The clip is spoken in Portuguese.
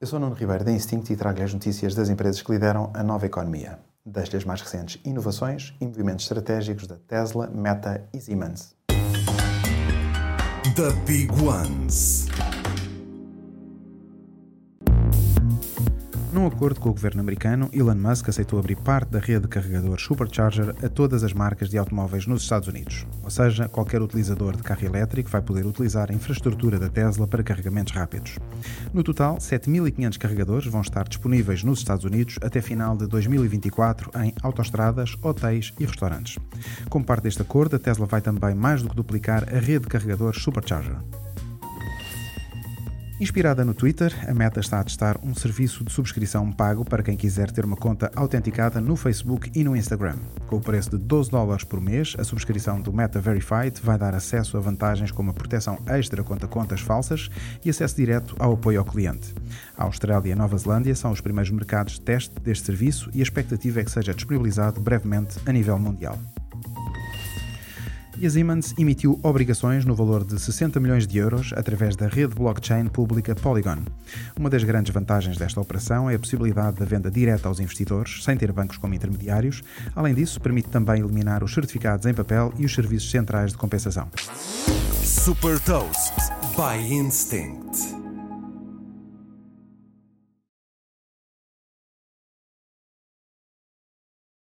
Eu sou Nuno Ribeiro da Instinct e trago as notícias das empresas que lideram a nova economia. Das as mais recentes inovações e movimentos estratégicos da Tesla, Meta e Siemens. The Big Ones. Num acordo com o governo americano, Elon Musk aceitou abrir parte da rede de carregadores Supercharger a todas as marcas de automóveis nos Estados Unidos. Ou seja, qualquer utilizador de carro elétrico vai poder utilizar a infraestrutura da Tesla para carregamentos rápidos. No total, 7.500 carregadores vão estar disponíveis nos Estados Unidos até final de 2024 em autoestradas, hotéis e restaurantes. Como parte deste acordo, a Tesla vai também mais do que duplicar a rede de carregadores Supercharger. Inspirada no Twitter, a Meta está a testar um serviço de subscrição pago para quem quiser ter uma conta autenticada no Facebook e no Instagram. Com o preço de 12 dólares por mês, a subscrição do Meta Verified vai dar acesso a vantagens como a proteção extra contra contas falsas e acesso direto ao apoio ao cliente. A Austrália e a Nova Zelândia são os primeiros mercados de teste deste serviço e a expectativa é que seja disponibilizado brevemente a nível mundial e a Siemens emitiu obrigações no valor de 60 milhões de euros através da rede blockchain pública Polygon. Uma das grandes vantagens desta operação é a possibilidade da venda direta aos investidores, sem ter bancos como intermediários. Além disso, permite também eliminar os certificados em papel e os serviços centrais de compensação. Super Toast by Instinct.